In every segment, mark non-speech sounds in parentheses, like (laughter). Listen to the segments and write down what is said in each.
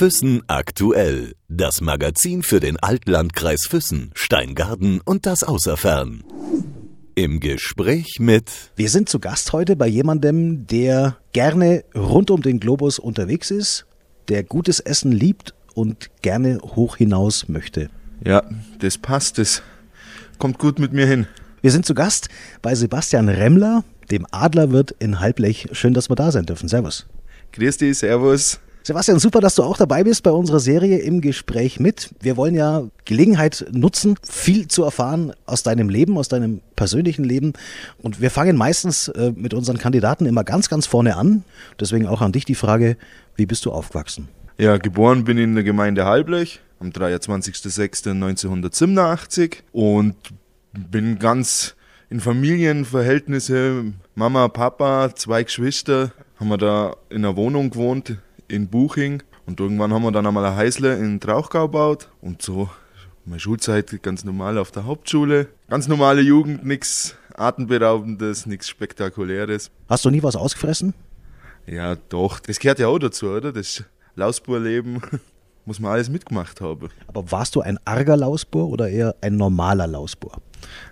Füssen aktuell. Das Magazin für den Altlandkreis Füssen, Steingarten und das Außerfern. Im Gespräch mit. Wir sind zu Gast heute bei jemandem, der gerne rund um den Globus unterwegs ist, der gutes Essen liebt und gerne hoch hinaus möchte. Ja, das passt. Das kommt gut mit mir hin. Wir sind zu Gast bei Sebastian Remmler, dem Adlerwirt in Halblech. Schön, dass wir da sein dürfen. Servus. Grüß dich, Servus. Sebastian, super, dass du auch dabei bist bei unserer Serie im Gespräch mit. Wir wollen ja Gelegenheit nutzen, viel zu erfahren aus deinem Leben, aus deinem persönlichen Leben. Und wir fangen meistens äh, mit unseren Kandidaten immer ganz, ganz vorne an. Deswegen auch an dich die Frage, wie bist du aufgewachsen? Ja, geboren bin in der Gemeinde Halblech am 23.06.1987 und bin ganz in Familienverhältnisse, Mama, Papa, zwei Geschwister, haben wir da in einer Wohnung gewohnt in Buching und irgendwann haben wir dann einmal ein Häusle in Trauchgau gebaut und so meine Schulzeit ganz normal auf der Hauptschule, ganz normale Jugend, nichts atemberaubendes, nichts spektakuläres. Hast du nie was ausgefressen? Ja, doch, das gehört ja auch dazu, oder? Das Lausburleben (laughs) muss man alles mitgemacht haben. Aber warst du ein arger Lausbur oder eher ein normaler Lausbur?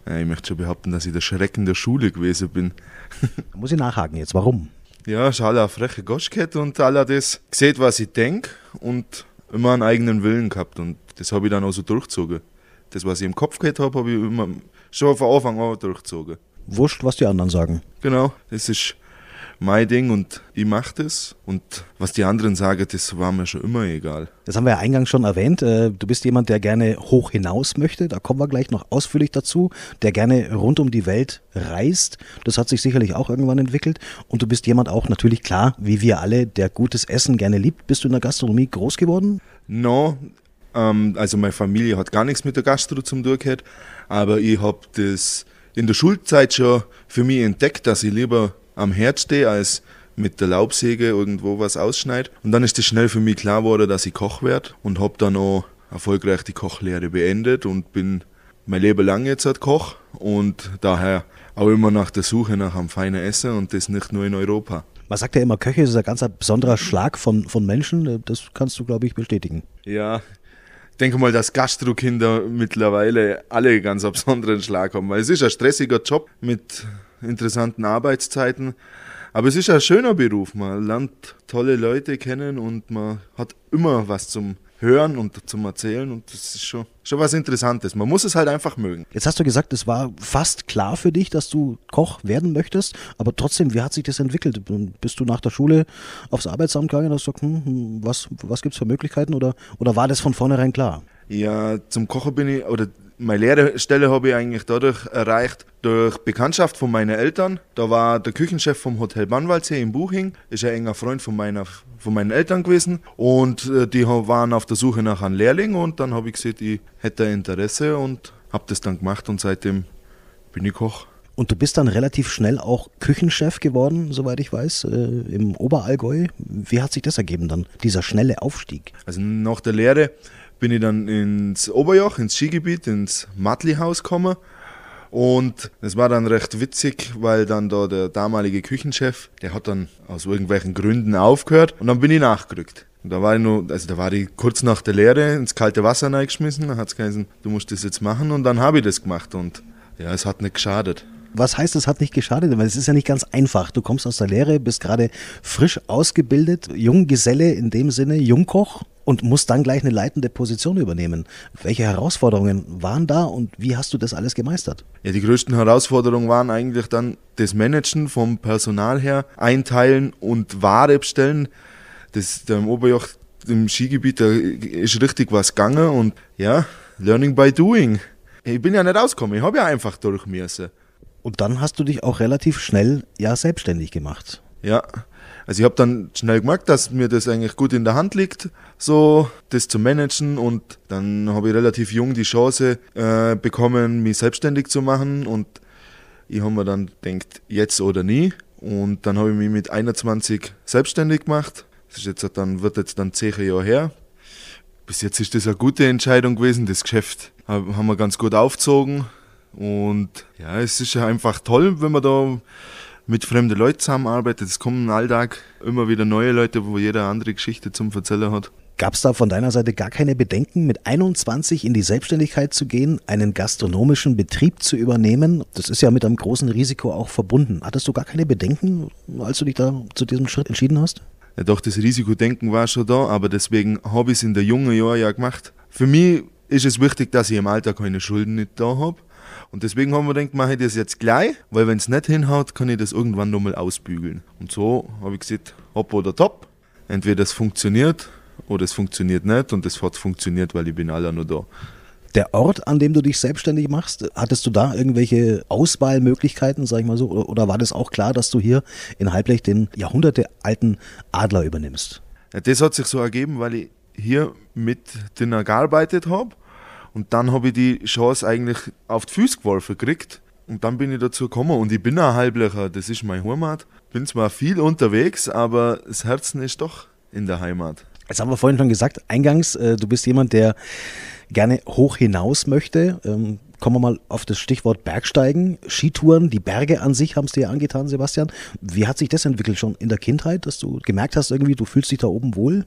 Ja, ich möchte schon behaupten, dass ich der Schrecken der Schule gewesen bin. (laughs) da muss ich nachhaken jetzt, warum? Ja, ich habe eine freche Gosch gehabt und alle das gesehen, was ich denke und immer einen eigenen Willen gehabt und das habe ich dann auch so durchgezogen. Das, was ich im Kopf gehabt habe, habe ich immer schon von Anfang an durchgezogen. Wurscht, was die anderen sagen. Genau, das ist mein Ding und ich mache das. Und was die anderen sagen, das war mir schon immer egal. Das haben wir ja eingangs schon erwähnt. Äh, du bist jemand, der gerne hoch hinaus möchte. Da kommen wir gleich noch ausführlich dazu. Der gerne rund um die Welt reist. Das hat sich sicherlich auch irgendwann entwickelt. Und du bist jemand auch natürlich klar, wie wir alle, der gutes Essen gerne liebt. Bist du in der Gastronomie groß geworden? No, ähm, also meine Familie hat gar nichts mit der Gastro zum tun gehabt. Aber ich habe das in der Schulzeit schon für mich entdeckt, dass ich lieber am Herd stehe, als mit der Laubsäge irgendwo was ausschneide. Und dann ist es schnell für mich klar geworden, dass ich Koch werde und habe dann auch erfolgreich die Kochlehre beendet und bin mein Leben lang jetzt halt Koch und daher auch immer nach der Suche nach einem feinen Essen und das nicht nur in Europa. Man sagt ja immer, Köche ist ein ganz besonderer Schlag von, von Menschen. Das kannst du, glaube ich, bestätigen. Ja, ich denke mal, dass Gastrokinder mittlerweile alle einen ganz besonderen Schlag haben, weil es ist ein stressiger Job mit interessanten Arbeitszeiten. Aber es ist ein schöner Beruf. Man lernt tolle Leute kennen und man hat immer was zum Hören und zum Erzählen und das ist schon, schon was Interessantes. Man muss es halt einfach mögen. Jetzt hast du gesagt, es war fast klar für dich, dass du Koch werden möchtest, aber trotzdem, wie hat sich das entwickelt? Bist du nach der Schule aufs Arbeitsamt gegangen und hast gesagt, hm, hm was, was gibt es für Möglichkeiten oder, oder war das von vornherein klar? Ja, zum Kochen bin ich, oder meine Lehrstelle habe ich eigentlich dadurch erreicht, durch Bekanntschaft von meinen Eltern. Da war der Küchenchef vom Hotel Bannwaldsee in Buching, ist ein enger Freund von, meiner, von meinen Eltern gewesen. Und äh, die waren auf der Suche nach einem Lehrling und dann habe ich gesehen, ich hätte Interesse und habe das dann gemacht und seitdem bin ich Koch. Und du bist dann relativ schnell auch Küchenchef geworden, soweit ich weiß, äh, im Oberallgäu. Wie hat sich das ergeben dann, dieser schnelle Aufstieg? Also nach der Lehre bin ich dann ins Oberjoch, ins Skigebiet, ins Matli-Haus gekommen. Und es war dann recht witzig, weil dann da der damalige Küchenchef, der hat dann aus irgendwelchen Gründen aufgehört und dann bin ich nachgerückt. Und da war ich nur, also da war ich kurz nach der Lehre ins kalte Wasser reingeschmissen, dann hat es geheißen, du musst das jetzt machen und dann habe ich das gemacht und ja, es hat nicht geschadet. Was heißt, es hat nicht geschadet? Weil es ist ja nicht ganz einfach. Du kommst aus der Lehre, bist gerade frisch ausgebildet, Junggeselle in dem Sinne, Jungkoch und musst dann gleich eine leitende Position übernehmen. Welche Herausforderungen waren da und wie hast du das alles gemeistert? Ja, die größten Herausforderungen waren eigentlich dann das Managen vom Personal her, einteilen und Ware bestellen. Das da im Oberjoch im Skigebiet, da ist richtig was gegangen und ja, learning by doing. Ich bin ja nicht rausgekommen, ich habe ja einfach durch müssen. Und dann hast du dich auch relativ schnell ja selbstständig gemacht. Ja, also ich habe dann schnell gemerkt, dass mir das eigentlich gut in der Hand liegt, so das zu managen und dann habe ich relativ jung die Chance äh, bekommen, mich selbstständig zu machen und ich habe mir dann gedacht, jetzt oder nie und dann habe ich mich mit 21 selbstständig gemacht. Das ist jetzt dann, wird jetzt dann zehn Jahre her. Bis jetzt ist das eine gute Entscheidung gewesen. Das Geschäft haben wir ganz gut aufgezogen. Und ja, es ist ja einfach toll, wenn man da mit fremden Leuten zusammenarbeitet. Es kommen im Alltag immer wieder neue Leute, wo jeder andere Geschichte zum Erzählen hat. Gab es da von deiner Seite gar keine Bedenken, mit 21 in die Selbstständigkeit zu gehen, einen gastronomischen Betrieb zu übernehmen? Das ist ja mit einem großen Risiko auch verbunden. Hattest du gar keine Bedenken, als du dich da zu diesem Schritt entschieden hast? Ja, doch, das Risikodenken war schon da, aber deswegen habe ich es in der jungen Jahren ja gemacht. Für mich ist es wichtig, dass ich im Alter keine Schulden nicht da habe. Und deswegen haben wir gedacht, mache ich das jetzt gleich, weil wenn es nicht hinhaut, kann ich das irgendwann nochmal ausbügeln. Und so habe ich gesagt, hopp oder top. Entweder es funktioniert oder es funktioniert nicht und es hat funktioniert, weil ich bin alle nur da. Der Ort, an dem du dich selbstständig machst, hattest du da irgendwelche Auswahlmöglichkeiten, sag ich mal so, oder, oder war das auch klar, dass du hier in Halblech den jahrhundertealten Adler übernimmst? Ja, das hat sich so ergeben, weil ich hier mit denen gearbeitet habe und dann habe ich die Chance eigentlich auf die Füße geworfen gekriegt und dann bin ich dazu gekommen und ich bin ein Halblecher, das ist mein Heimat. Bin zwar viel unterwegs, aber das Herzen ist doch in der Heimat. Jetzt haben wir vorhin schon gesagt, eingangs, äh, du bist jemand, der gerne hoch hinaus möchte. Ähm, kommen wir mal auf das Stichwort Bergsteigen, Skitouren, die Berge an sich haben es dir angetan, Sebastian. Wie hat sich das entwickelt schon in der Kindheit, dass du gemerkt hast, irgendwie, du fühlst dich da oben wohl?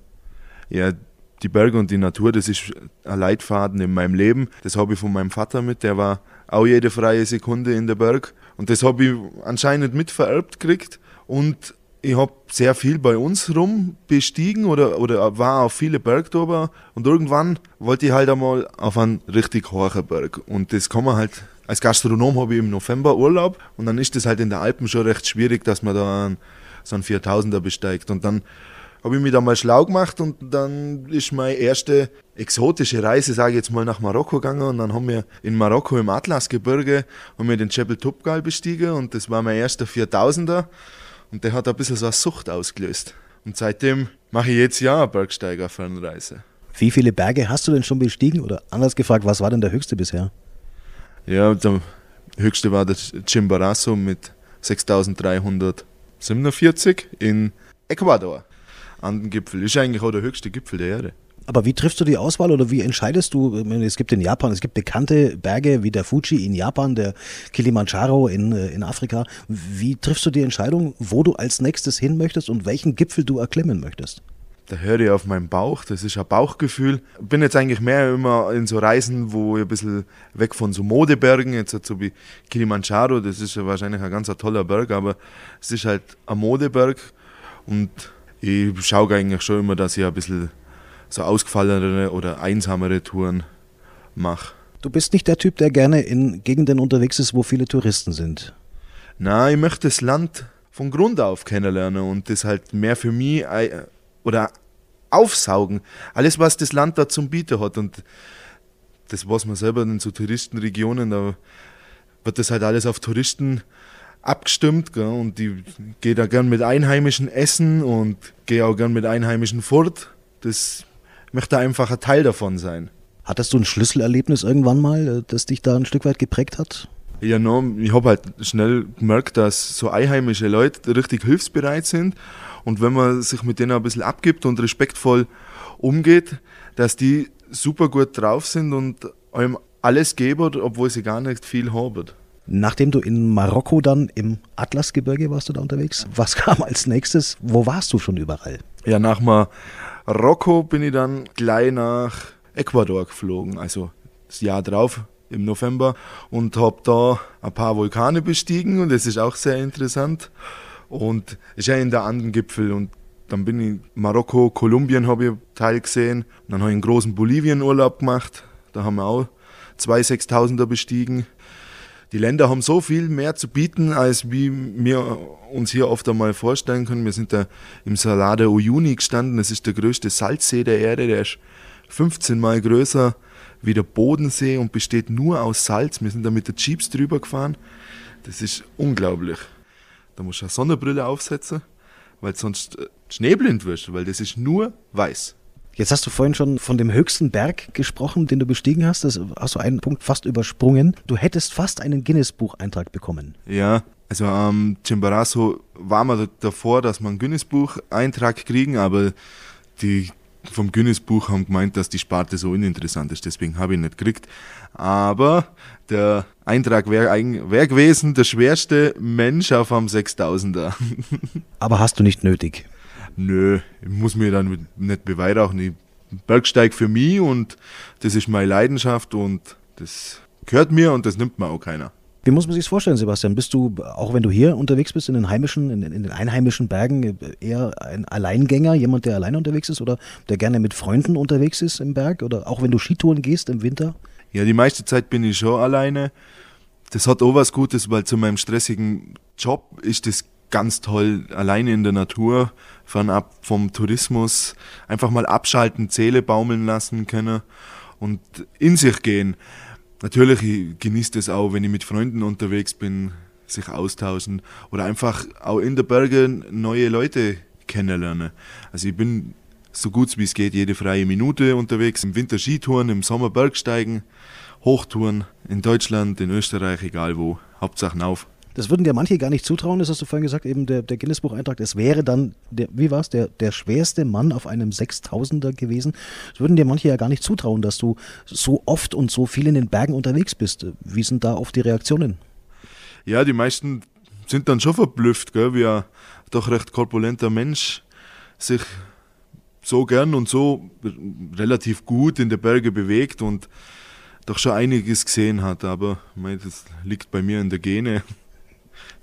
Ja, die Berge und die Natur, das ist ein Leitfaden in meinem Leben. Das habe ich von meinem Vater mit, der war auch jede freie Sekunde in der Berg. Und das habe ich anscheinend mitvererbt gekriegt. Und ich habe sehr viel bei uns rum bestiegen oder, oder war auf viele Bergtober und irgendwann wollte ich halt einmal auf einen richtig hohen Berg. Und das kann man halt, als Gastronom habe ich im November Urlaub und dann ist das halt in den Alpen schon recht schwierig, dass man da einen, so einen 4000er besteigt. Und dann habe ich mich da mal schlau gemacht und dann ist meine erste exotische Reise, sage ich jetzt mal, nach Marokko gegangen und dann haben wir in Marokko im Atlasgebirge haben wir den Jebel Topgal bestiegen und das war mein erster 4000er und der hat ein bisschen so eine Sucht ausgelöst. Und seitdem mache ich jetzt ja eine Bergsteiger-Fernreise. Wie viele Berge hast du denn schon bestiegen? Oder anders gefragt, was war denn der höchste bisher? Ja, der höchste war der Chimborazo mit 6347 in Ecuador. An den Gipfel. Ist eigentlich auch der höchste Gipfel der Erde. Aber wie triffst du die Auswahl oder wie entscheidest du? Es gibt in Japan, es gibt bekannte Berge wie der Fuji in Japan, der Kilimanjaro in, äh, in Afrika. Wie triffst du die Entscheidung, wo du als nächstes hin möchtest und welchen Gipfel du erklimmen möchtest? Da höre ich auf meinen Bauch, das ist ein Bauchgefühl. Ich bin jetzt eigentlich mehr immer in so Reisen, wo ich ein bisschen weg von so Modebergen, jetzt so wie Kilimanjaro, das ist ja wahrscheinlich ein ganz toller Berg, aber es ist halt ein Modeberg und ich schaue eigentlich schon immer, dass ich ein bisschen so ausgefallenere oder einsamere Touren mache. Du bist nicht der Typ, der gerne in Gegenden unterwegs ist, wo viele Touristen sind. Na, ich möchte das Land von Grund auf kennenlernen und das halt mehr für mich oder aufsaugen. Alles, was das Land da zum Bieten hat und das, was man selber in so Touristenregionen, da wird das halt alles auf Touristen abgestimmt gell? und die gehe da gern mit Einheimischen essen und gehe auch gern mit Einheimischen fort. Das möchte einfach ein Teil davon sein. Hattest du ein Schlüsselerlebnis irgendwann mal, äh, das dich da ein Stück weit geprägt hat? Ja, no, ich habe halt schnell gemerkt, dass so einheimische Leute richtig hilfsbereit sind und wenn man sich mit denen ein bisschen abgibt und respektvoll umgeht, dass die super gut drauf sind und einem alles geben, obwohl sie gar nicht viel haben. Nachdem du in Marokko dann im Atlasgebirge warst du da unterwegs, was (laughs) kam als nächstes? Wo warst du schon überall? Ja, nach Marokko bin ich dann gleich nach Ecuador geflogen, also das Jahr drauf im November und habe da ein paar Vulkane bestiegen und das ist auch sehr interessant und ist ja in der Andengipfel und dann bin ich Marokko, Kolumbien habe ich Teil gesehen und dann habe ich einen großen Bolivien-Urlaub gemacht, da haben wir auch zwei Sechstausender bestiegen die Länder haben so viel mehr zu bieten, als wie wir uns hier oft einmal vorstellen können. Wir sind da im Salade Uyuni gestanden. Das ist der größte Salzsee der Erde. Der ist 15 Mal größer wie der Bodensee und besteht nur aus Salz. Wir sind da mit der Jeeps drüber gefahren. Das ist unglaublich. Da musst du eine Sonnenbrille aufsetzen, weil sonst äh, schneeblind wirst, weil das ist nur weiß. Jetzt hast du vorhin schon von dem höchsten Berg gesprochen, den du bestiegen hast. Das hast du einen Punkt fast übersprungen. Du hättest fast einen Guinness-Bucheintrag bekommen. Ja, also am ähm, Chimborazo war man davor, dass man einen Guinness-Buch-Eintrag kriegen, aber die vom Guinness-Buch haben gemeint, dass die Sparte so uninteressant ist, deswegen habe ich ihn nicht gekriegt. Aber der Eintrag wäre wär gewesen, der schwerste Mensch auf einem 6000er. (laughs) Aber hast du nicht nötig? Nö, ich muss mir dann nicht beweihräuchen. Ich Bergsteig für mich und das ist meine Leidenschaft und das gehört mir und das nimmt mir auch keiner. Wie muss man sich das vorstellen, Sebastian? Bist du, auch wenn du hier unterwegs bist in den heimischen, in, in, den einheimischen Bergen, eher ein Alleingänger, jemand, der alleine unterwegs ist oder der gerne mit Freunden unterwegs ist im Berg? Oder auch wenn du Skitouren gehst im Winter? Ja, die meiste Zeit bin ich schon alleine. Das hat auch was Gutes, weil zu meinem stressigen Job ist das ganz toll, alleine in der Natur, fernab vom Tourismus, einfach mal abschalten, Zähle baumeln lassen können und in sich gehen. Natürlich, ich genieße das auch, wenn ich mit Freunden unterwegs bin, sich austauschen oder einfach auch in der Berge neue Leute kennenlernen. Also ich bin so gut wie es geht jede freie Minute unterwegs, im Winter Skitouren, im Sommer Bergsteigen, Hochtouren in Deutschland, in Österreich, egal wo, Hauptsache auf. Das würden dir manche gar nicht zutrauen, das hast du vorhin gesagt, eben der, der Guinness-Buch-Eintrag, es wäre dann, der, wie war es, der, der schwerste Mann auf einem Sechstausender gewesen. Das würden dir manche ja gar nicht zutrauen, dass du so oft und so viel in den Bergen unterwegs bist. Wie sind da oft die Reaktionen? Ja, die meisten sind dann schon verblüfft, gell, wie ein doch recht korpulenter Mensch sich so gern und so relativ gut in der Berge bewegt und doch schon einiges gesehen hat. Aber das liegt bei mir in der Gene.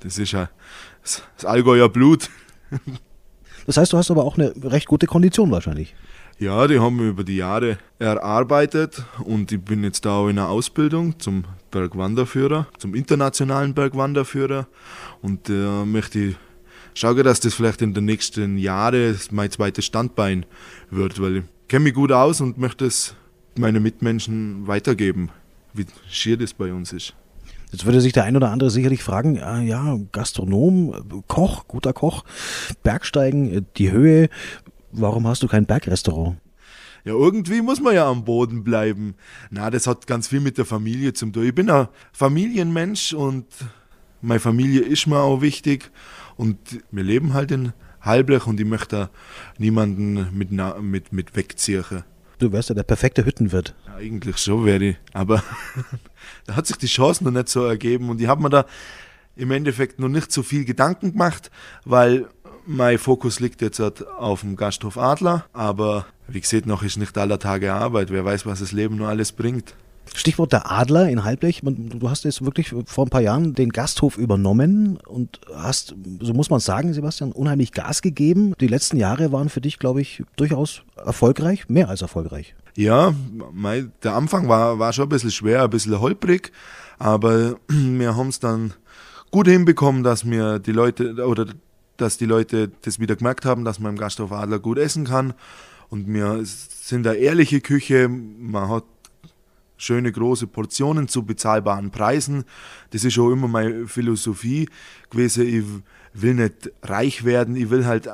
Das ist ja das, Allgäuer Blut. Das heißt, du hast aber auch eine recht gute Kondition wahrscheinlich. Ja, die haben wir über die Jahre erarbeitet und ich bin jetzt da auch in einer Ausbildung zum Bergwanderführer, zum internationalen Bergwanderführer und äh, möchte ich schaue, dass das vielleicht in den nächsten Jahren mein zweites Standbein wird, weil ich kenne mich gut aus und möchte es meinen Mitmenschen weitergeben, wie schier das bei uns ist. Jetzt würde sich der ein oder andere sicherlich fragen, äh, ja, Gastronom, Koch, guter Koch, Bergsteigen, äh, die Höhe, warum hast du kein Bergrestaurant? Ja, irgendwie muss man ja am Boden bleiben. Na, das hat ganz viel mit der Familie zu tun. Ich bin ein Familienmensch und meine Familie ist mir auch wichtig. Und wir leben halt in Halblech und ich möchte niemanden mit, mit, mit wegziehen. Du wärst ja der perfekte Hüttenwirt. Ja, eigentlich schon wäre ich, aber (laughs) da hat sich die Chance noch nicht so ergeben und ich habe mir da im Endeffekt noch nicht so viel Gedanken gemacht, weil mein Fokus liegt jetzt halt auf dem Gasthof Adler, aber wie gesagt, noch ist nicht aller Tage Arbeit. Wer weiß, was das Leben nur alles bringt. Stichwort der Adler in Halblech. Du hast jetzt wirklich vor ein paar Jahren den Gasthof übernommen und hast, so muss man sagen, Sebastian, unheimlich Gas gegeben. Die letzten Jahre waren für dich, glaube ich, durchaus erfolgreich, mehr als erfolgreich. Ja, mein, der Anfang war, war schon ein bisschen schwer, ein bisschen holprig, aber (clears throat) wir haben es dann gut hinbekommen, dass mir die Leute oder dass die Leute das wieder gemerkt haben, dass man im Gasthof Adler gut essen kann. Und wir sind eine ehrliche Küche. Man hat schöne große Portionen zu bezahlbaren Preisen. Das ist auch immer meine Philosophie gewesen. Ich will nicht reich werden, ich will halt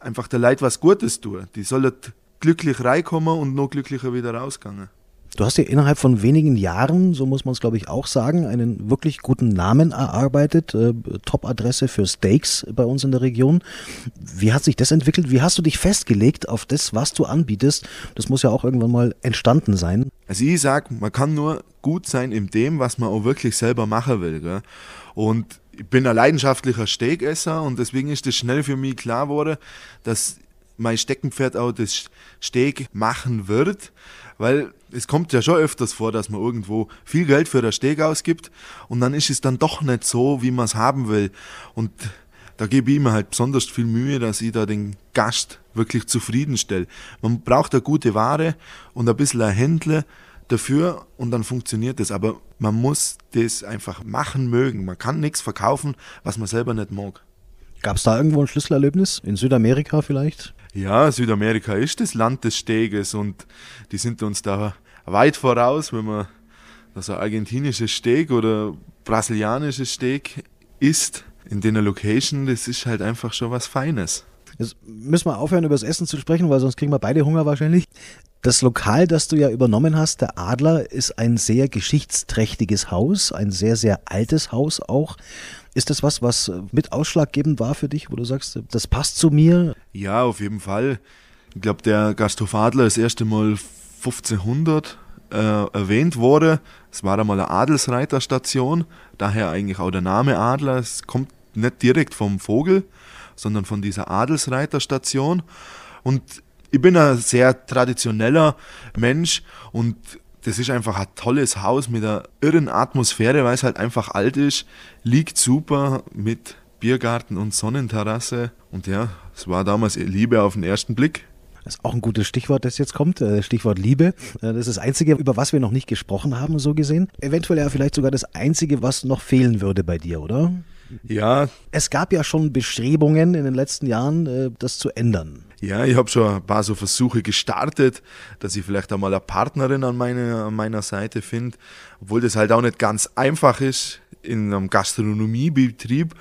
einfach der Leid was Gutes tun. Die sollen glücklich reinkommen und noch glücklicher wieder rausgehen. Du hast ja innerhalb von wenigen Jahren, so muss man es glaube ich auch sagen, einen wirklich guten Namen erarbeitet. Äh, Top-Adresse für Steaks bei uns in der Region. Wie hat sich das entwickelt? Wie hast du dich festgelegt auf das, was du anbietest? Das muss ja auch irgendwann mal entstanden sein. Also ich sage, man kann nur gut sein in dem, was man auch wirklich selber machen will. Gell? Und ich bin ein leidenschaftlicher Steakesser und deswegen ist es schnell für mich klar geworden, dass mein Steckenpferd auch das Steak machen wird, weil es kommt ja schon öfters vor, dass man irgendwo viel Geld für das Steak ausgibt und dann ist es dann doch nicht so, wie man es haben will. Und da gebe ich mir halt besonders viel Mühe, dass ich da den Gast wirklich zufriedenstelle. Man braucht eine gute Ware und ein bisschen ein Händler dafür und dann funktioniert das. Aber man muss das einfach machen mögen. Man kann nichts verkaufen, was man selber nicht mag. Gab es da irgendwo ein Schlüsselerlebnis? In Südamerika vielleicht? Ja, Südamerika ist das Land des Steges und die sind uns da weit voraus, wenn man das ein argentinisches Steak oder brasilianisches Steak isst in der Location, das ist halt einfach schon was Feines. Jetzt müssen wir aufhören, über das Essen zu sprechen, weil sonst kriegen wir beide Hunger wahrscheinlich. Das Lokal, das du ja übernommen hast, der Adler, ist ein sehr geschichtsträchtiges Haus, ein sehr, sehr altes Haus auch. Ist das was, was mit ausschlaggebend war für dich, wo du sagst, das passt zu mir? Ja, auf jeden Fall. Ich glaube, der Gasthof Adler das erste Mal 1500 äh, erwähnt wurde. Es war einmal eine Adelsreiterstation, daher eigentlich auch der Name Adler. Es kommt nicht direkt vom Vogel, sondern von dieser Adelsreiterstation. Und ich bin ein sehr traditioneller Mensch und das ist einfach ein tolles Haus mit einer irren Atmosphäre, weil es halt einfach alt ist, liegt super mit Biergarten und Sonnenterrasse und ja, es war damals Liebe auf den ersten Blick. Das ist auch ein gutes Stichwort, das jetzt kommt. äh, Stichwort Liebe. Äh, Das ist das Einzige, über was wir noch nicht gesprochen haben, so gesehen. Eventuell ja vielleicht sogar das Einzige, was noch fehlen würde bei dir, oder? Ja, Es gab ja schon Bestrebungen in den letzten Jahren, äh, das zu ändern. Ja, ich habe schon ein paar so Versuche gestartet, dass ich vielleicht einmal eine Partnerin an, meine, an meiner Seite finde, obwohl das halt auch nicht ganz einfach ist in einem Gastronomiebetrieb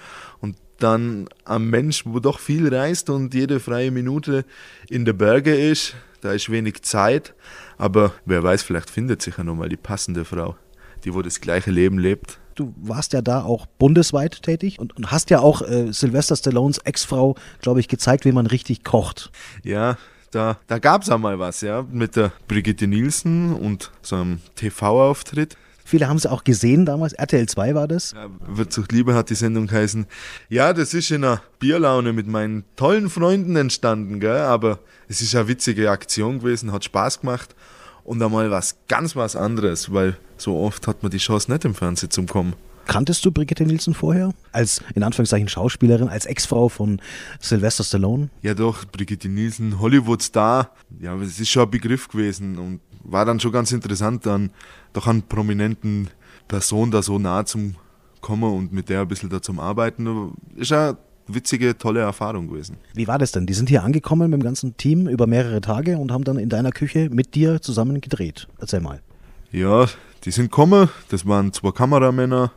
dann ein Mensch, wo doch viel reist und jede freie Minute in der Berge ist, da ist wenig Zeit, aber wer weiß, vielleicht findet sich ja nochmal die passende Frau, die wo das gleiche Leben lebt. Du warst ja da auch bundesweit tätig und, und hast ja auch äh, Sylvester Stallones Ex-Frau, glaube ich, gezeigt, wie man richtig kocht. Ja, da, da gab es einmal was, ja, mit der Brigitte Nielsen und so einem TV-Auftritt. Viele haben es auch gesehen damals. RTL 2 war das. Ja, Wirtschaft Liebe hat die Sendung geheißen. Ja, das ist in einer Bierlaune mit meinen tollen Freunden entstanden, gell? aber es ist eine witzige Aktion gewesen, hat Spaß gemacht und einmal was ganz was anderes, weil so oft hat man die Chance nicht im Fernsehen zum Kommen. Kanntest du Brigitte Nielsen vorher? Als, in Anführungszeichen, Schauspielerin, als Ex-Frau von Sylvester Stallone? Ja doch, Brigitte Nielsen, Hollywood-Star, ja, es ist schon ein Begriff gewesen und war dann schon ganz interessant, dann doch an prominenten Person da so nah zum Kommen und mit der ein bisschen da zum Arbeiten. Ist eine witzige, tolle Erfahrung gewesen. Wie war das denn? Die sind hier angekommen mit dem ganzen Team über mehrere Tage und haben dann in deiner Küche mit dir zusammen gedreht. Erzähl mal. Ja, die sind gekommen, das waren zwei Kameramänner,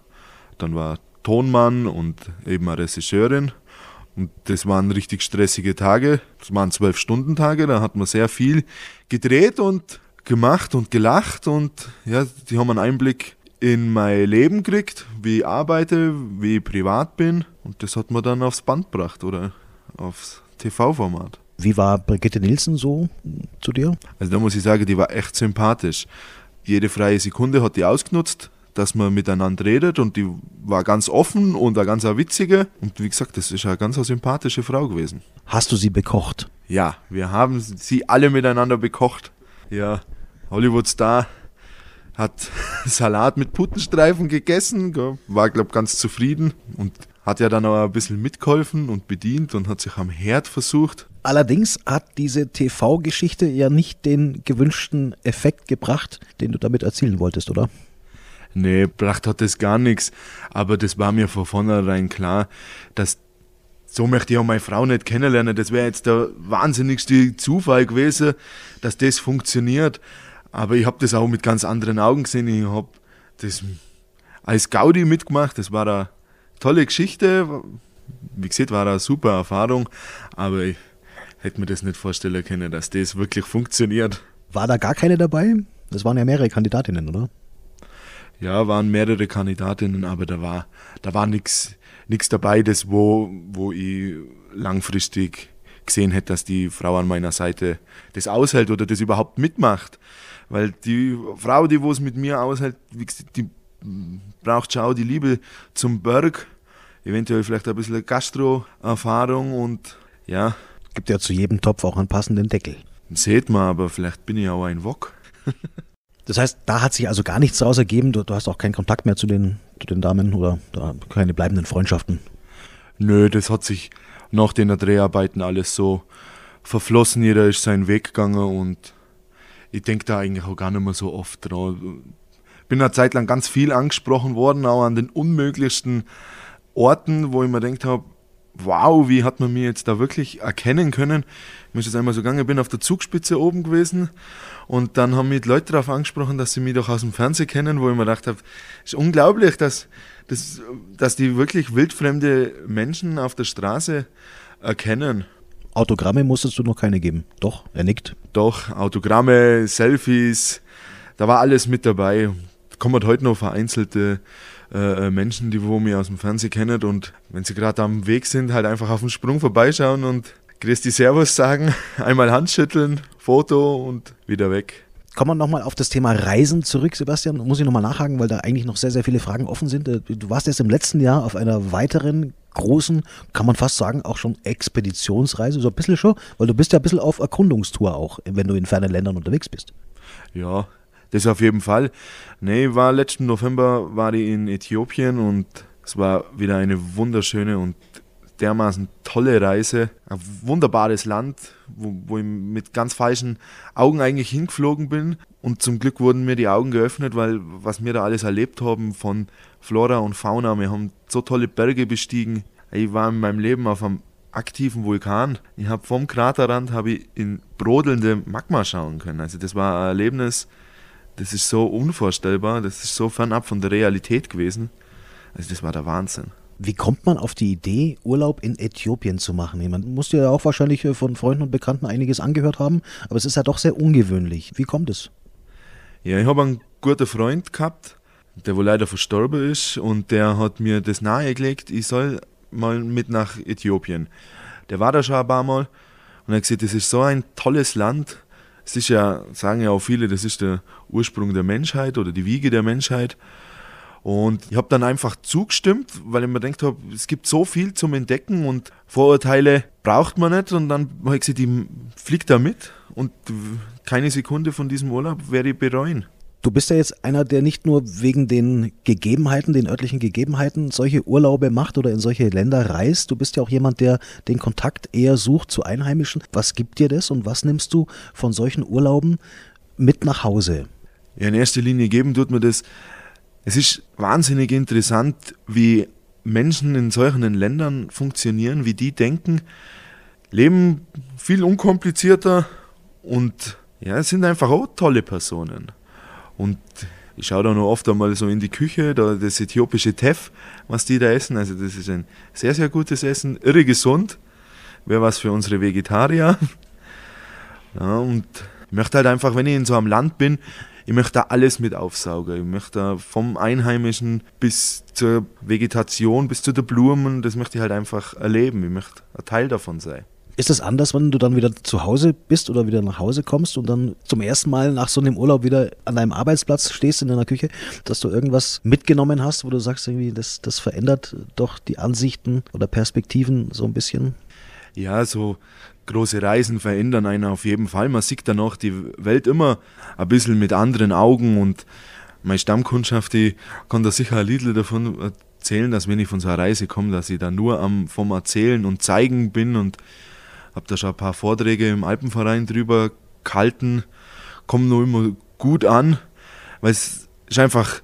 dann war Tonmann und eben eine Regisseurin. Und das waren richtig stressige Tage. Das waren zwölf Stunden Tage, da hat man sehr viel gedreht und gemacht und gelacht und ja, die haben einen Einblick in mein Leben gekriegt, wie ich arbeite, wie ich privat bin und das hat man dann aufs Band gebracht oder aufs TV-Format. Wie war Brigitte Nielsen so zu dir? Also da muss ich sagen, die war echt sympathisch. Jede freie Sekunde hat die ausgenutzt, dass man miteinander redet und die war ganz offen und eine ganz witzige. Und wie gesagt, das ist eine ganz sympathische Frau gewesen. Hast du sie bekocht? Ja, wir haben sie alle miteinander bekocht. Ja, Hollywood Star hat (laughs) Salat mit Puttenstreifen gegessen, war, glaube ganz zufrieden und hat ja dann auch ein bisschen mitgeholfen und bedient und hat sich am Herd versucht. Allerdings hat diese TV-Geschichte ja nicht den gewünschten Effekt gebracht, den du damit erzielen wolltest, oder? Nee, bracht hat das gar nichts. Aber das war mir von vornherein klar, dass so möchte ich auch meine Frau nicht kennenlernen. Das wäre jetzt der wahnsinnigste Zufall gewesen, dass das funktioniert. Aber ich habe das auch mit ganz anderen Augen gesehen. Ich habe das als Gaudi mitgemacht. Das war eine tolle Geschichte. Wie gesagt, war eine super Erfahrung. Aber ich hätte mir das nicht vorstellen können, dass das wirklich funktioniert. War da gar keine dabei? Das waren ja mehrere Kandidatinnen, oder? Ja, waren mehrere Kandidatinnen, aber da war, da war nichts dabei, das wo, wo ich langfristig gesehen hätte, dass die Frau an meiner Seite das aushält oder das überhaupt mitmacht. Weil die Frau, die es mit mir aushält, die braucht schon auch die Liebe zum Berg, eventuell vielleicht ein bisschen Gastro-Erfahrung und ja, Gibt ja zu jedem Topf auch einen passenden Deckel. seht man, aber vielleicht bin ich auch ein Wok. (laughs) Das heißt, da hat sich also gar nichts daraus ergeben. Du, du hast auch keinen Kontakt mehr zu den, zu den Damen oder da keine bleibenden Freundschaften. Nö, das hat sich nach den Dreharbeiten alles so verflossen. Jeder ist seinen Weg gegangen und ich denke da eigentlich auch gar nicht mehr so oft dran. Bin eine Zeit lang ganz viel angesprochen worden, auch an den unmöglichsten Orten, wo ich mir gedacht habe, wow, wie hat man mir jetzt da wirklich erkennen können? Mir ist es einmal so gegangen, ich bin auf der Zugspitze oben gewesen und dann haben mich die Leute darauf angesprochen, dass sie mich doch aus dem Fernsehen kennen, wo ich mir gedacht habe, es ist unglaublich, dass, dass, dass die wirklich wildfremde Menschen auf der Straße erkennen. Autogramme musstest du noch keine geben. Doch, er nickt. Doch, Autogramme, Selfies, da war alles mit dabei. Kommen heute noch vereinzelte äh, Menschen, die wo mich aus dem Fernsehen kennen und wenn sie gerade am Weg sind, halt einfach auf den Sprung vorbeischauen und Christi Servus sagen, (laughs) einmal Handschütteln, Foto und wieder weg. Kommen wir nochmal auf das Thema Reisen zurück, Sebastian. Muss ich nochmal nachhaken, weil da eigentlich noch sehr, sehr viele Fragen offen sind. Äh, du warst jetzt im letzten Jahr auf einer weiteren großen, kann man fast sagen, auch schon Expeditionsreise, so ein bisschen schon, weil du bist ja ein bisschen auf Erkundungstour auch, wenn du in fernen Ländern unterwegs bist. Ja, das auf jeden Fall. Nee, war letzten November war ich in Äthiopien und es war wieder eine wunderschöne und dermaßen tolle Reise. Ein wunderbares Land, wo, wo ich mit ganz falschen Augen eigentlich hingeflogen bin. Und zum Glück wurden mir die Augen geöffnet, weil was wir da alles erlebt haben von Flora und Fauna, wir haben so tolle Berge bestiegen. Ich war in meinem Leben auf einem aktiven Vulkan. Ich habe vom Kraterrand habe ich in brodelnde Magma schauen können. Also das war ein Erlebnis, das ist so unvorstellbar, das ist so fernab von der Realität gewesen. Also das war der Wahnsinn. Wie kommt man auf die Idee, Urlaub in Äthiopien zu machen? Man muss ja auch wahrscheinlich äh, von Freunden und Bekannten einiges angehört haben, aber es ist ja doch sehr ungewöhnlich. Wie kommt es? Ja, ich habe einen guten Freund gehabt, der wohl leider verstorben ist und der hat mir das nahegelegt, ich soll mal mit nach Äthiopien. Der war da schon ein paar Mal und hat gesagt, das ist so ein tolles Land. Es ist ja, sagen ja auch viele, das ist der Ursprung der Menschheit oder die Wiege der Menschheit. Und ich habe dann einfach zugestimmt, weil ich mir gedacht habe, es gibt so viel zum Entdecken und Vorurteile braucht man nicht. Und dann habe ich gesagt, ich fliege da mit und keine Sekunde von diesem Urlaub werde ich bereuen. Du bist ja jetzt einer, der nicht nur wegen den Gegebenheiten, den örtlichen Gegebenheiten, solche Urlaube macht oder in solche Länder reist. Du bist ja auch jemand, der den Kontakt eher sucht zu Einheimischen. Was gibt dir das und was nimmst du von solchen Urlauben mit nach Hause? Ja, in erster Linie geben tut mir das es ist wahnsinnig interessant, wie Menschen in solchen Ländern funktionieren, wie die denken, leben viel unkomplizierter und ja, sind einfach auch tolle Personen. Und ich schaue da noch oft einmal so in die Küche, da das äthiopische Teff, was die da essen. Also das ist ein sehr, sehr gutes Essen, irre gesund. Wäre was für unsere Vegetarier. (laughs) Ja, und ich möchte halt einfach, wenn ich in so einem Land bin, ich möchte da alles mit aufsaugen. Ich möchte da vom Einheimischen bis zur Vegetation, bis zu den Blumen, das möchte ich halt einfach erleben. Ich möchte ein Teil davon sein. Ist es anders, wenn du dann wieder zu Hause bist oder wieder nach Hause kommst und dann zum ersten Mal nach so einem Urlaub wieder an deinem Arbeitsplatz stehst in deiner Küche, dass du irgendwas mitgenommen hast, wo du sagst, irgendwie, das, das verändert doch die Ansichten oder Perspektiven so ein bisschen? Ja, so große Reisen verändern einen auf jeden Fall. Man sieht dann auch die Welt immer ein bisschen mit anderen Augen und meine Stammkundschaft, die kann da sicher ein Lied davon erzählen, dass wenn ich von so einer Reise komme, dass ich da nur am vom Erzählen und Zeigen bin und habe da schon ein paar Vorträge im Alpenverein drüber gehalten, kommen nur immer gut an, weil es ist einfach,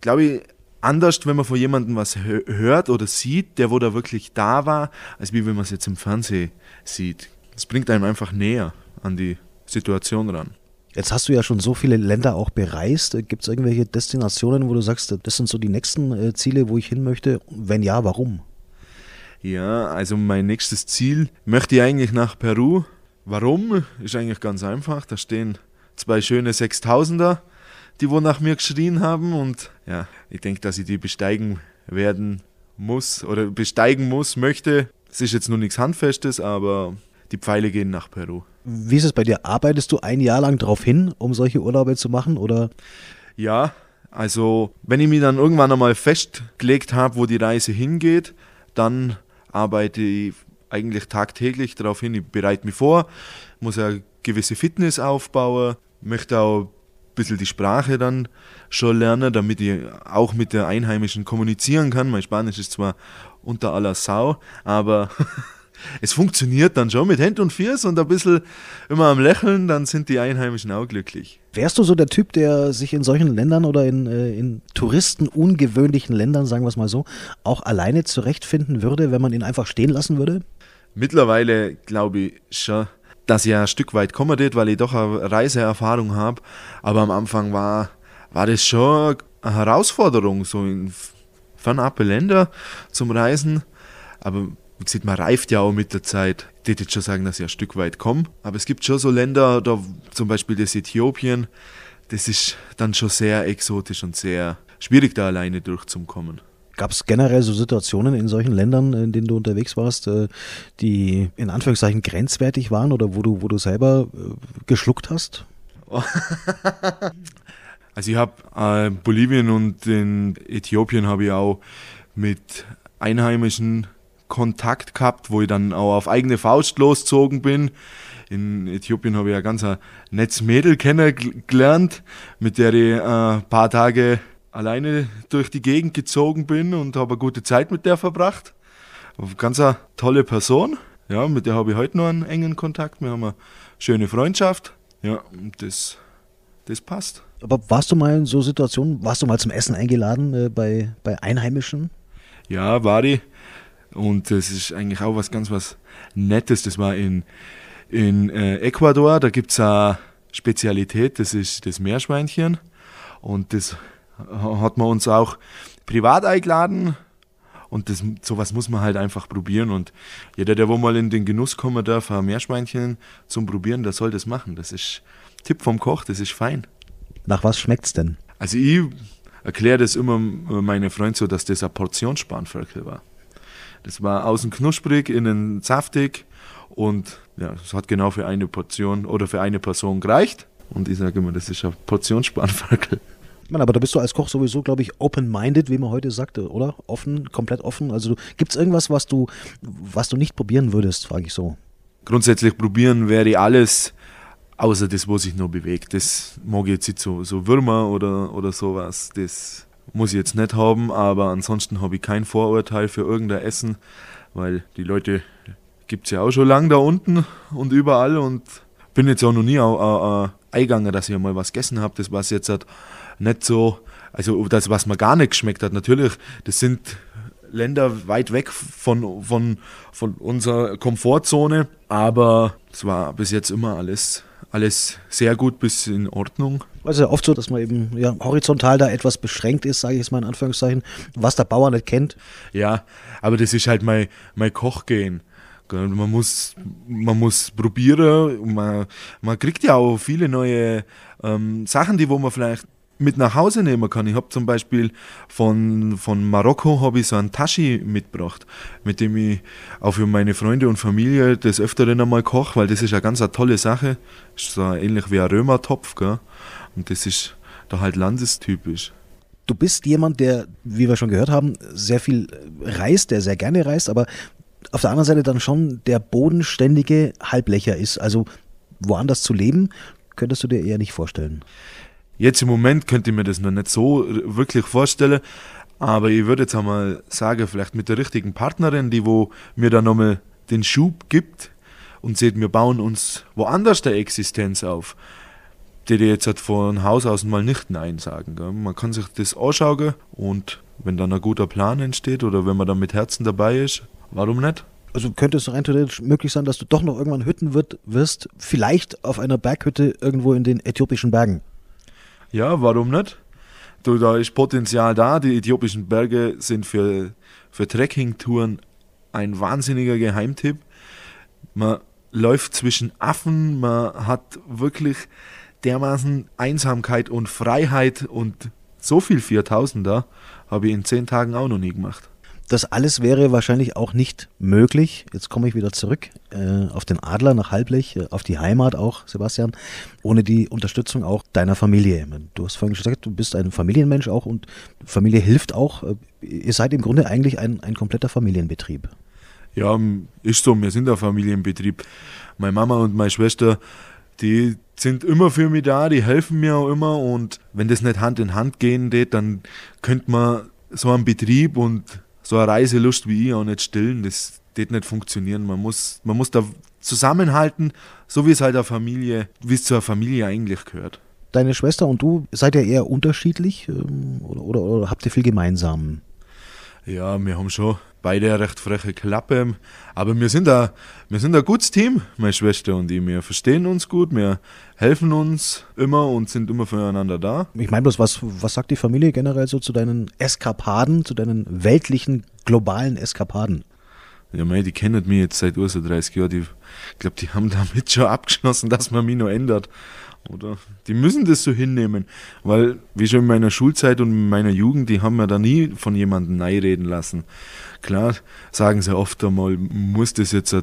glaube ich, anders, wenn man von jemandem was hört oder sieht, der wo da wirklich da war, als wie wenn man es jetzt im Fernsehen sieht. Es bringt einem einfach näher an die Situation ran. Jetzt hast du ja schon so viele Länder auch bereist. Gibt es irgendwelche Destinationen, wo du sagst, das sind so die nächsten äh, Ziele, wo ich hin möchte? Wenn ja, warum? Ja, also mein nächstes Ziel möchte ich eigentlich nach Peru. Warum? Ist eigentlich ganz einfach. Da stehen zwei schöne Sechstausender, die wo nach mir geschrien haben. Und ja, ich denke, dass ich die besteigen werden muss oder besteigen muss, möchte. Es ist jetzt nur nichts Handfestes, aber die Pfeile gehen nach Peru. Wie ist es bei dir? Arbeitest du ein Jahr lang darauf hin, um solche Urlaube zu machen? Oder? Ja, also wenn ich mich dann irgendwann einmal festgelegt habe, wo die Reise hingeht, dann arbeite ich eigentlich tagtäglich darauf hin. Ich bereite mich vor, muss eine gewisse Fitness aufbauen, möchte auch ein bisschen die Sprache dann schon lernen, damit ich auch mit der Einheimischen kommunizieren kann. Mein Spanisch ist zwar unter aller Sau, aber (laughs) es funktioniert dann schon mit Händ und Fiers und ein bisschen immer am Lächeln, dann sind die Einheimischen auch glücklich. Wärst du so der Typ, der sich in solchen Ländern oder in, äh, in Touristen ungewöhnlichen Ländern, sagen wir es mal so, auch alleine zurechtfinden würde, wenn man ihn einfach stehen lassen würde? Mittlerweile glaube ich schon, dass ich ein Stück weit kommen wird, weil ich doch eine Reiseerfahrung habe. Aber am Anfang war, war das schon eine Herausforderung, so in fernabe Länder zum Reisen. Aber wie gesagt, man reift ja auch mit der Zeit. Ich würde jetzt schon sagen, dass ich ein Stück weit komme. Aber es gibt schon so Länder, da zum Beispiel das Äthiopien, das ist dann schon sehr exotisch und sehr schwierig, da alleine durchzukommen. Gab es generell so Situationen in solchen Ländern, in denen du unterwegs warst, äh, die in Anführungszeichen grenzwertig waren oder wo du, wo du selber äh, geschluckt hast? (laughs) also ich habe äh, Bolivien und in Äthiopien habe ich auch mit Einheimischen Kontakt gehabt, wo ich dann auch auf eigene Faust losgezogen bin. In Äthiopien habe ich ein ganz nettes Mädel kennengelernt, mit der ich ein äh, paar Tage alleine durch die Gegend gezogen bin und habe eine gute Zeit mit der verbracht. Ganz eine tolle Person. Ja, mit der habe ich heute noch einen engen Kontakt. Wir haben eine schöne Freundschaft. Ja, das, das passt. Aber warst du mal in so Situationen, warst du mal zum Essen eingeladen äh, bei, bei Einheimischen? Ja, war ich. Und das ist eigentlich auch was ganz was Nettes. Das war in, in äh, Ecuador, da gibt es eine Spezialität, das ist das Meerschweinchen. Und das hat man uns auch privat eingeladen. Und das, sowas muss man halt einfach probieren. Und jeder, der wo mal in den Genuss kommen darf, ein Meerschweinchen zum Probieren, der soll das machen. Das ist Tipp vom Koch, das ist fein. Nach was schmeckt es denn? Also ich erkläre das immer meine Freunde so, dass das ein Portionsspanferkel war. Das war außen knusprig, innen saftig und ja, es hat genau für eine Portion oder für eine Person gereicht. Und ich sage immer, das ist ein Portionsspanferkel. Man, aber da bist du als Koch sowieso, glaube ich, open-minded, wie man heute sagte, oder? Offen, komplett offen. Also gibt es irgendwas, was du, was du nicht probieren würdest, frage ich so. Grundsätzlich probieren wäre alles, außer das, was sich noch bewegt. Das mag jetzt nicht so, so Würmer oder, oder sowas. Das muss ich jetzt nicht haben, aber ansonsten habe ich kein Vorurteil für irgendein Essen, weil die Leute gibt es ja auch schon lange da unten und überall und bin jetzt auch noch nie auch, äh, eingegangen, dass ich mal was gegessen habe. Das war jetzt halt nicht so, also das, was mir gar nicht geschmeckt hat. Natürlich, das sind Länder weit weg von, von, von unserer Komfortzone, aber es war bis jetzt immer alles, alles sehr gut bis in Ordnung. Also oft so, dass man eben ja, horizontal da etwas beschränkt ist, sage ich jetzt mal in Anführungszeichen, was der Bauer nicht kennt. Ja, aber das ist halt mein, mein Kochgehen. Man muss, man muss probieren, man, man kriegt ja auch viele neue ähm, Sachen, die wo man vielleicht mit nach Hause nehmen kann. Ich habe zum Beispiel von, von Marokko habe ich so einen Tashi mitgebracht, mit dem ich auch für meine Freunde und Familie des Öfteren einmal koche, weil das ist eine ganz eine tolle Sache. Ist so ähnlich wie ein Römertopf, gell? und das ist da halt landestypisch. Du bist jemand, der, wie wir schon gehört haben, sehr viel reist, der sehr gerne reist, aber auf der anderen Seite dann schon der bodenständige Halblecher ist. Also woanders zu leben, könntest du dir eher nicht vorstellen. Jetzt im Moment könnte ich mir das noch nicht so wirklich vorstellen, aber ich würde jetzt einmal sagen, vielleicht mit der richtigen Partnerin, die wo mir dann nochmal den Schub gibt und sieht, wir bauen uns woanders der Existenz auf, die die jetzt halt von Haus aus mal nicht Nein sagen. Gell? Man kann sich das anschauen und wenn dann ein guter Plan entsteht oder wenn man dann mit Herzen dabei ist, warum nicht? Also könnte es rein theoretisch möglich sein, dass du doch noch irgendwann Hütten wirst, vielleicht auf einer Berghütte irgendwo in den äthiopischen Bergen. Ja, warum nicht? Du, da ist Potenzial da. Die äthiopischen Berge sind für, für Trekkingtouren ein wahnsinniger Geheimtipp. Man läuft zwischen Affen, man hat wirklich dermaßen Einsamkeit und Freiheit und so viel 4000er habe ich in zehn Tagen auch noch nie gemacht. Das alles wäre wahrscheinlich auch nicht möglich. Jetzt komme ich wieder zurück äh, auf den Adler nach Halblech, äh, auf die Heimat auch, Sebastian, ohne die Unterstützung auch deiner Familie. Du hast vorhin gesagt, du bist ein Familienmensch auch und Familie hilft auch. Äh, ihr seid im Grunde eigentlich ein, ein kompletter Familienbetrieb. Ja, ist so, wir sind ein Familienbetrieb. Meine Mama und meine Schwester, die sind immer für mich da, die helfen mir auch immer und wenn das nicht Hand in Hand gehen geht, dann könnte man so einen Betrieb und so eine Reiselust wie ich auch nicht stillen. Das wird nicht funktionieren. Man muss, man muss da zusammenhalten, so wie es halt eine Familie, wie es zu einer Familie eigentlich gehört. Deine Schwester und du seid ja eher unterschiedlich ähm, oder, oder, oder habt ihr viel gemeinsam? Ja, wir haben schon beide eine recht freche Klappe. Aber wir sind, ein, wir sind ein gutes Team, meine Schwester und ich. Wir verstehen uns gut, wir helfen uns immer und sind immer füreinander da. Ich meine bloß, was, was sagt die Familie generell so zu deinen Eskapaden, zu deinen weltlichen, globalen Eskapaden? Ja, mei, die kennen mich jetzt seit über so 30 Jahren. ich glaube, die haben damit schon abgeschlossen, dass man mich noch ändert. Oder die müssen das so hinnehmen, weil, wie schon in meiner Schulzeit und in meiner Jugend, die haben mir da nie von jemandem Nein reden lassen. Klar, sagen sie oft einmal, muss das jetzt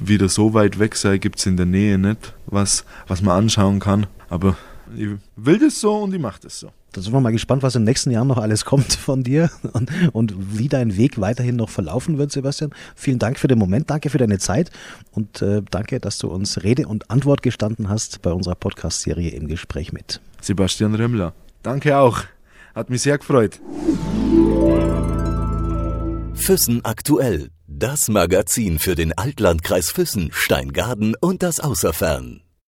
wieder so weit weg sein, gibt es in der Nähe nicht, was, was man anschauen kann. Aber ich will das so und ich mache das so. Da sind wir mal gespannt, was in den nächsten Jahren noch alles kommt von dir und, und wie dein Weg weiterhin noch verlaufen wird, Sebastian. Vielen Dank für den Moment, danke für deine Zeit und äh, danke, dass du uns Rede und Antwort gestanden hast bei unserer Podcast-Serie im Gespräch mit. Sebastian Remmler. Danke auch. Hat mich sehr gefreut. Füssen aktuell. Das Magazin für den Altlandkreis Füssen, Steingaden und das Außerfern.